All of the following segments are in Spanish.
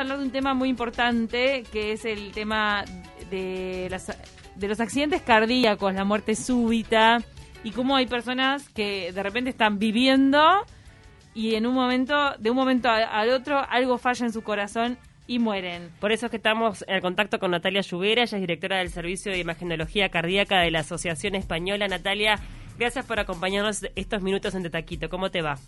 a hablar de un tema muy importante, que es el tema de, las, de los accidentes cardíacos, la muerte súbita, y cómo hay personas que de repente están viviendo y en un momento, de un momento al otro, algo falla en su corazón y mueren. Por eso es que estamos en contacto con Natalia Lluvera, ella es directora del Servicio de Imagenología Cardíaca de la Asociación Española. Natalia, gracias por acompañarnos estos minutos en Taquito. ¿Cómo te va?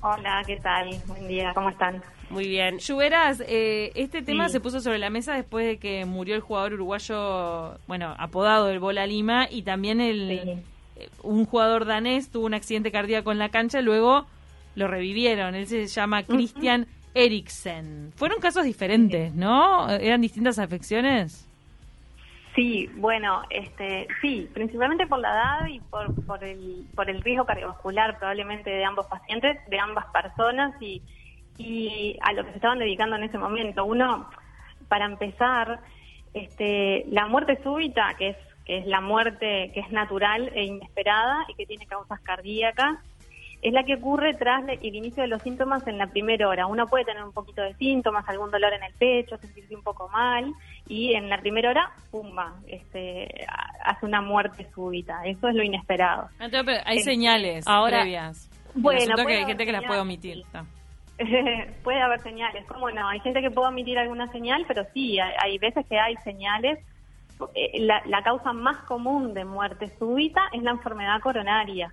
Hola, ¿qué tal? Buen día, ¿cómo están? Muy bien. Lluveras, eh, este tema se puso sobre la mesa después de que murió el jugador uruguayo, bueno, apodado el Bola Lima, y también el eh, un jugador danés tuvo un accidente cardíaco en la cancha, luego lo revivieron. Él se llama Christian Eriksen. Fueron casos diferentes, ¿no? ¿Eran distintas afecciones? Sí, bueno, este, sí, principalmente por la edad y por, por, el, por el riesgo cardiovascular probablemente de ambos pacientes, de ambas personas y, y a lo que se estaban dedicando en ese momento. Uno, para empezar, este, la muerte súbita, que es, que es la muerte que es natural e inesperada y que tiene causas cardíacas, es la que ocurre tras el inicio de los síntomas en la primera hora. Uno puede tener un poquito de síntomas, algún dolor en el pecho, sentirse un poco mal, y en la primera hora, pumba, este, hace una muerte súbita. Eso es lo inesperado. Entonces, hay señales Ahora, previas. Bueno, que hay gente que las puede omitir. puede haber señales, ¿cómo no? Hay gente que puede omitir alguna señal, pero sí, hay, veces que hay señales. Eh, la, la causa más común de muerte súbita es la enfermedad coronaria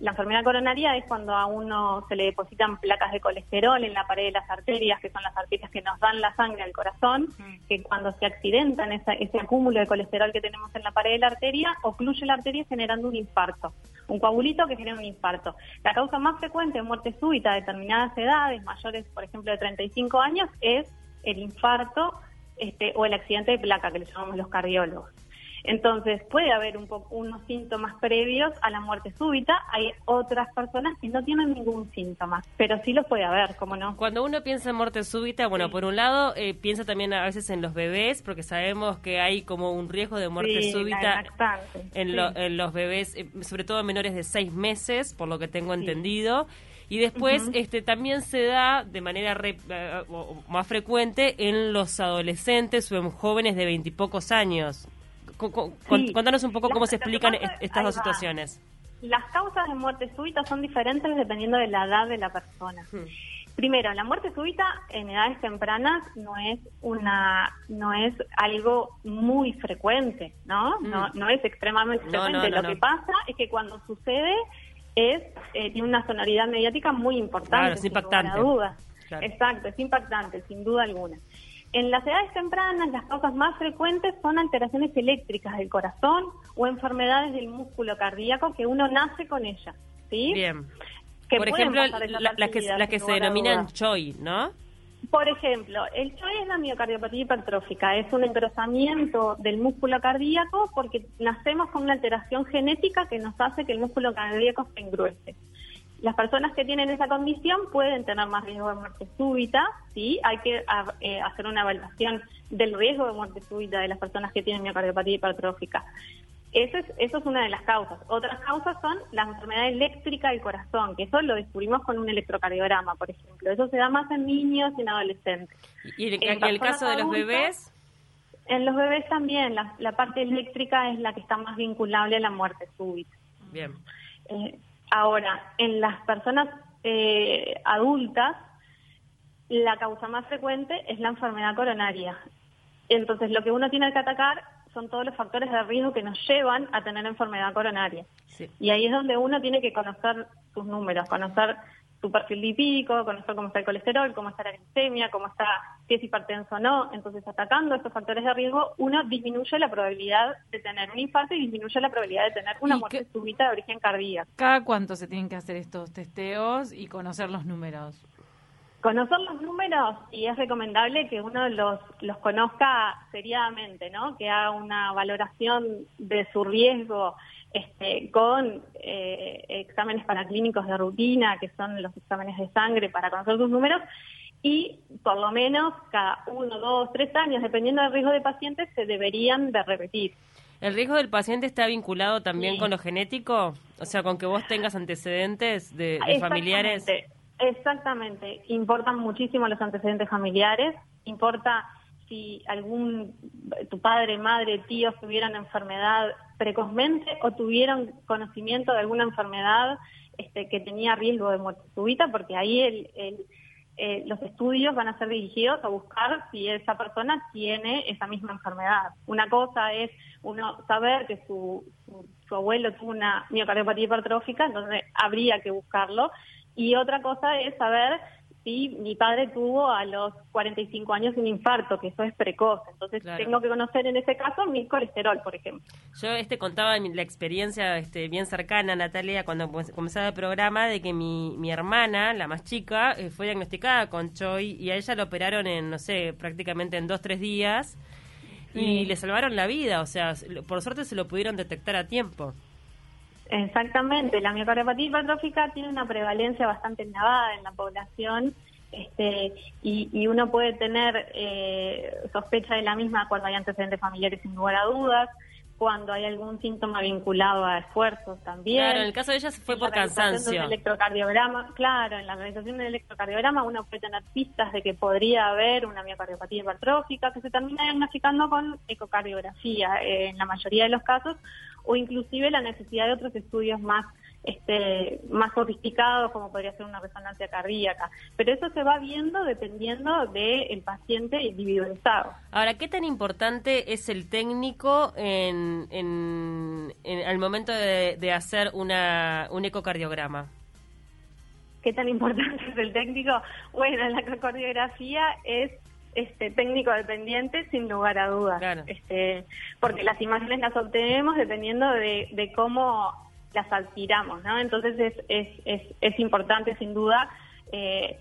la enfermedad coronaria es cuando a uno se le depositan placas de colesterol en la pared de las arterias, que son las arterias que nos dan la sangre al corazón, que cuando se accidentan ese acúmulo de colesterol que tenemos en la pared de la arteria, ocluye la arteria generando un infarto, un coagulito que genera un infarto. La causa más frecuente de muerte súbita a determinadas edades, mayores, por ejemplo, de 35 años, es el infarto este, o el accidente de placa, que le llamamos los cardiólogos. Entonces, puede haber un poco, unos síntomas previos a la muerte súbita. Hay otras personas que no tienen ningún síntoma, pero sí los puede haber, ¿cómo no? Cuando uno piensa en muerte súbita, bueno, por un lado, eh, piensa también a veces en los bebés, porque sabemos que hay como un riesgo de muerte súbita en, en, los bebés, eh, sobre todo menores de seis meses, por lo que tengo entendido. Y después este también se da de manera eh, más frecuente en los adolescentes o en jóvenes de veintipocos años cuéntanos un poco cómo se explican estas dos situaciones. Las causas de muerte súbita son diferentes dependiendo de la edad de la persona. Hmm. Primero, la muerte súbita en edades tempranas no es una no es algo muy frecuente, ¿no? Hmm. No, no es extremadamente frecuente. Lo que pasa es que cuando sucede es eh, tiene una sonoridad mediática muy importante. Claro, es impactante. Duda. Exacto, es impactante, sin duda alguna. En las edades tempranas, las causas más frecuentes son alteraciones eléctricas del corazón o enfermedades del músculo cardíaco que uno nace con ellas. ¿sí? Bien. Por ejemplo, las que, que se denominan CHOI, ¿no? Por ejemplo, el CHOI es la miocardiopatía hipertrófica, es un engrosamiento del músculo cardíaco porque nacemos con una alteración genética que nos hace que el músculo cardíaco se engruese. Las personas que tienen esa condición pueden tener más riesgo de muerte súbita, sí, hay que eh, hacer una evaluación del riesgo de muerte súbita de las personas que tienen miocardiopatía hipertrófica. Eso es, eso es una de las causas. Otras causas son la enfermedad eléctrica del corazón, que eso lo descubrimos con un electrocardiograma, por ejemplo. Eso se da más en niños y en adolescentes. ¿Y en, el caso de los bebés? En los bebés también, la, la, parte eléctrica es la que está más vinculable a la muerte súbita. Bien. Eh, Ahora, en las personas eh, adultas, la causa más frecuente es la enfermedad coronaria. Entonces, lo que uno tiene que atacar son todos los factores de riesgo que nos llevan a tener enfermedad coronaria. Y ahí es donde uno tiene que conocer sus números, conocer su perfil lipídico, conocer cómo está el colesterol, cómo está la glicemia, cómo está, si es hipertenso o no. Entonces, atacando estos factores de riesgo, uno disminuye la probabilidad de tener un infarto y disminuye la probabilidad de tener una muerte súbita de origen cardíaco. ¿Cada cuánto se tienen que hacer estos testeos y conocer los números? Conocer los números y es recomendable que uno los, los conozca seriadamente, ¿no? Que haga una valoración de su riesgo este, con eh, exámenes paraclínicos de rutina, que son los exámenes de sangre para conocer sus números, y por lo menos cada uno, dos, tres años, dependiendo del riesgo de pacientes, se deberían de repetir. ¿El riesgo del paciente está vinculado también con lo genético? O sea, con que vos tengas antecedentes de, familiares. Exactamente, importan muchísimo los antecedentes familiares, importa si algún, tu padre, madre, tíos tuvieran enfermedad precozmente o tuvieron conocimiento de alguna enfermedad este, que tenía riesgo de muerte súbita, porque ahí el, eh, los estudios van a ser dirigidos a buscar si esa persona tiene esa misma enfermedad. Una cosa es uno saber que su, su abuelo tuvo una miocardiopatía hipertrófica, entonces habría que buscarlo. Y otra cosa es saber sí, mi padre tuvo a los 45 años un infarto, que eso es precoz. Entonces tengo que conocer en ese caso mi colesterol, por ejemplo. Yo este contaba la experiencia este, bien cercana, Natalia, cuando comenzaba el programa, de que mi, mi hermana, la más chica, eh, fue diagnosticada con CHOI y a ella la operaron en, no sé, prácticamente en dos, tres días y le salvaron la vida. O sea, por suerte se lo pudieron detectar a tiempo. Exactamente, la miocardiopatía hipertrófica tiene una prevalencia bastante elevada en la población este, y, uno puede tener eh, sospecha de la misma cuando hay antecedentes familiares sin lugar a dudas, cuando hay algún síntoma vinculado a esfuerzos también. Claro, en el caso de ella fue por cansancio. electrocardiograma, claro, en la realización del electrocardiograma uno puede tener pistas de que podría haber una miocardiopatía hipertrófica que se termina diagnosticando con ecocardiografía eh, en la mayoría de los casos o inclusive la necesidad de otros estudios más este, más sofisticados, como podría ser una resonancia cardíaca. Pero eso se va viendo dependiendo del paciente individualizado. Ahora, ¿qué tan importante es el técnico en, en, al momento de, hacer una, un ecocardiograma? ¿Qué tan importante es el técnico? Bueno, la ecocardiografía es este, técnico dependiente sin lugar a dudas. Este, porque las imágenes las obtenemos dependiendo de, cómo las aspiramos, ¿no? Entonces es, es, es, es importante sin duda eh,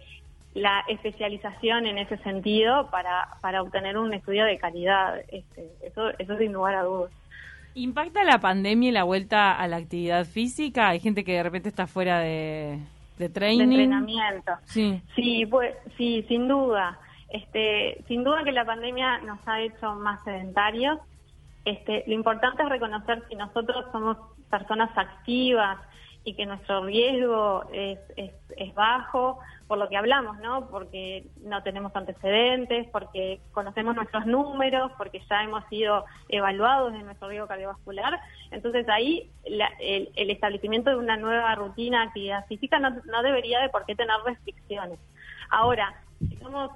la especialización en ese sentido para, para obtener un estudio de calidad. Este, eso, eso sin lugar a dudas. ¿Impacta la pandemia y la vuelta a la actividad física? Hay gente que de repente está fuera de, de training. De entrenamiento. Sí. Sí, pues, sí, sin duda. Este, sin duda que la pandemia nos ha hecho más sedentarios. Este, lo importante es reconocer si nosotros somos personas activas y que nuestro riesgo es, es, bajo, por lo que hablamos, ¿no? Porque no tenemos antecedentes, porque conocemos nuestros números, porque ya hemos sido evaluados en nuestro riesgo cardiovascular. Entonces ahí el, el, establecimiento de una nueva rutina de actividad física no, no debería de por qué tener restricciones. Ahora, si somos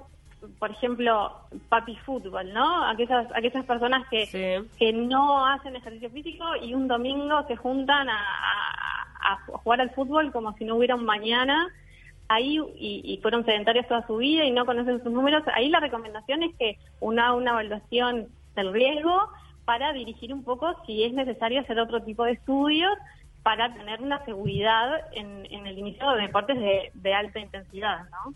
por ejemplo, papi fútbol, ¿no? Aquellas, aquellas personas que, que no hacen ejercicio físico y un domingo se juntan a, a, jugar al fútbol como si no hubiera un mañana ahí y, fueron sedentarios toda su vida y no conocen sus números, ahí la recomendación es que una una evaluación del riesgo para dirigir un poco si es necesario hacer otro tipo de estudios para tener una seguridad en, en el inicio de deportes de, de alta intensidad, ¿no?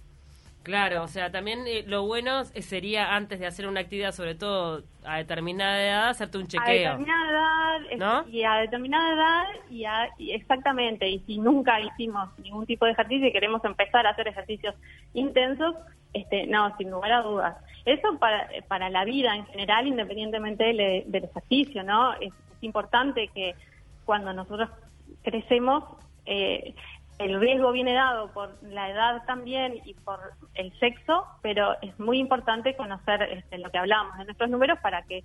Claro, o sea, también eh, lo bueno sería antes de hacer una actividad, sobre todo a determinada edad, hacerte un chequeo. A determinada edad, y a determinada edad, y, exactamente, y si nunca hicimos ningún tipo de ejercicio y queremos empezar a hacer ejercicios intensos, este, no, sin lugar a dudas. Eso para, para la vida en general, independientemente del, del ejercicio, ¿no? Es, es importante que cuando nosotros crecemos, eh, el riesgo viene dado por la edad también y por el sexo, pero es muy importante conocer este, lo que hablamos de nuestros números para que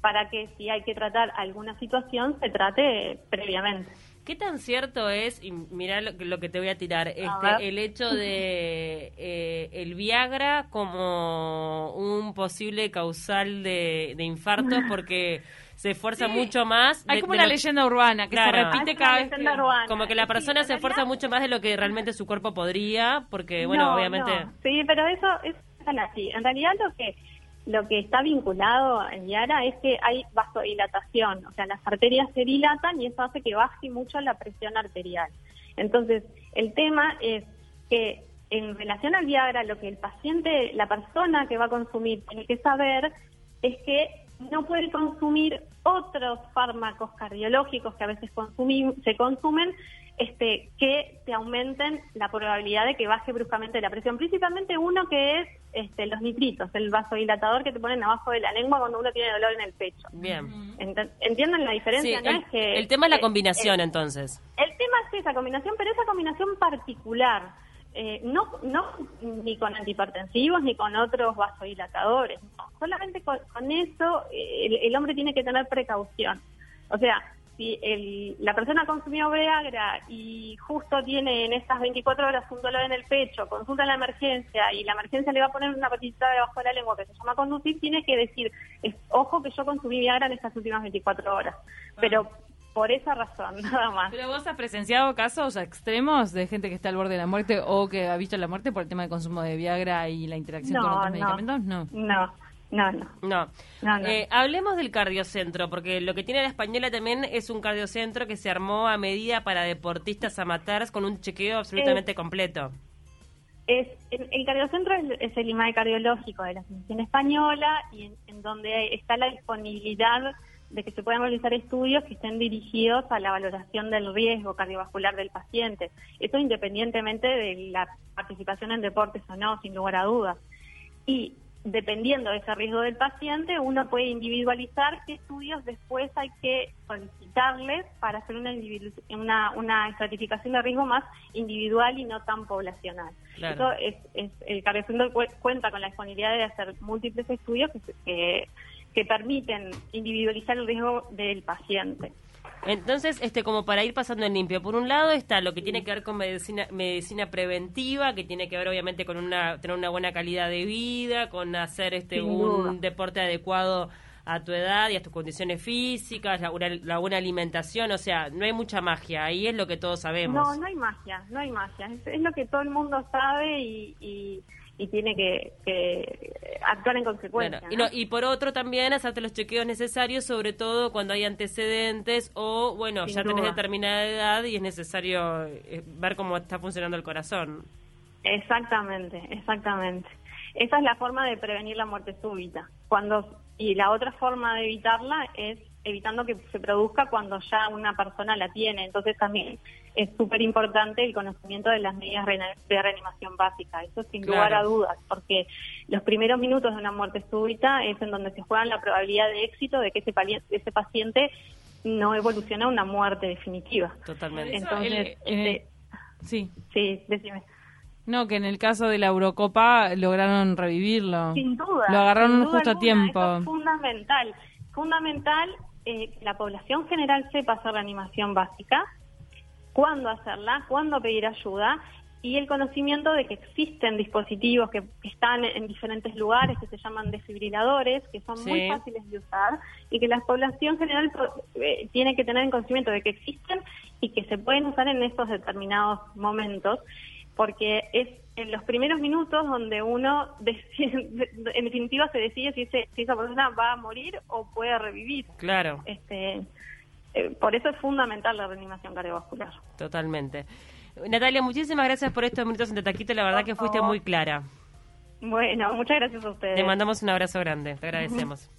para que si hay que tratar alguna situación se trate previamente. ¿Qué tan cierto es, y mira lo, que te voy a tirar, este, el hecho de eh, el Viagra como un posible causal de, de infartos? Porque se esfuerza mucho más. Hay como una leyenda urbana que se repite cada vez. como que la persona se esfuerza mucho más de lo que realmente su cuerpo podría, porque, bueno, obviamente. Sí, pero eso es así. En realidad, lo que lo que está vinculado en Yara es que hay vasodilatación, o sea, las arterias se dilatan y eso hace que baje mucho la presión arterial. Entonces, el tema es que en relación al Viagra, lo que el paciente, la persona que va a consumir, tiene que saber es que no puede consumir otros fármacos cardiológicos que a veces se consumen este, que te aumenten la probabilidad de que baje bruscamente la presión. Principalmente uno que es este, los nitritos, el vasodilatador que te ponen abajo de la lengua cuando uno tiene dolor en el pecho. Bien. ¿Entienden la diferencia? el, el, tema es la combinación entonces. El tema es esa combinación, pero esa combinación particular eh, no, no ni con antihipertensivos ni con otros vasodilatadores. Solamente con, eso el, hombre tiene que tener precaución. O sea, si el, la persona consumió Viagra y justo tiene en estas 24 horas un dolor en el pecho, consulta la emergencia y la emergencia le va a poner una patita debajo de la lengua que se llama conducir, tiene que decir, ojo que yo consumí Viagra en estas últimas 24 horas. Pero por esa razón, nada más. ¿Pero vos has presenciado casos extremos de gente que está al borde de la muerte o que ha visto la muerte por el tema de consumo de Viagra y la interacción con otros medicamentos? No. No. No, no. No. Eh, hablemos del cardiocentro, porque lo que tiene la española también es un cardiocentro que se armó a medida para deportistas amateurs con un chequeo absolutamente completo. Es, el, cardiocentro es, el IMAE cardiológico de la Asociación Española y en donde está la disponibilidad de que se puedan realizar estudios que estén dirigidos a la valoración del riesgo cardiovascular del paciente. Eso independientemente de la participación en deportes o no, sin lugar a dudas. Y dependiendo de ese riesgo del paciente, uno puede individualizar qué estudios después hay que solicitarles para hacer una, una, una estratificación de riesgo más individual y no tan poblacional. Eso es, es, el cardiocentro cuenta con la disponibilidad de hacer múltiples estudios que, que que permiten individualizar el riesgo del paciente. Entonces, este, como para ir pasando en limpio, por un lado está lo que tiene que ver con medicina, medicina preventiva, que tiene que ver obviamente con una, tener una buena calidad de vida, con hacer este un deporte adecuado a tu edad y a tus condiciones físicas, la, la, buena alimentación, o sea, no hay mucha magia, ahí es lo que todos sabemos. No, no hay magia, no hay magia, es, lo que todo el mundo sabe y y tiene que, actuar en consecuencia. y, por otro también hacerte los chequeos necesarios, sobre todo cuando hay antecedentes o, bueno, ya tenés determinada edad y es necesario eh, ver cómo está funcionando el corazón. Exactamente, exactamente. Esa es la forma de prevenir la muerte súbita. Cuando y la otra forma de evitarla es evitando que se produzca cuando ya una persona la tiene. Entonces también es súper importante el conocimiento de las medidas de reanimación básica. Eso sin lugar a dudas, porque los primeros minutos de una muerte súbita es en donde se juega la probabilidad de éxito de que ese, ese paciente no evolucione a una muerte definitiva. Totalmente. Entonces, este, sí. Sí, decime. No, que en el caso de la Eurocopa lograron revivirlo. Sin duda. Lo agarraron justo a tiempo. es fundamental. Fundamental eh, que la población general sepa hacer reanimación básica, cuándo hacerla, cuándo pedir ayuda y el conocimiento de que existen dispositivos que están en diferentes lugares que se llaman desfibriladores, que son muy fáciles de usar y que la población general eh, tiene que tener en conocimiento de que existen y que se pueden usar en estos determinados momentos, porque es en los primeros minutos donde uno, en definitiva, se decide si, si esa persona va a morir o puede revivir. Claro. Este, eh, por eso es fundamental la reanimación cardiovascular. Totalmente. Natalia, muchísimas gracias por estos minutos en Tetaquito. La verdad que fuiste muy clara. Bueno, muchas gracias a ustedes. Te mandamos un abrazo grande. Te agradecemos.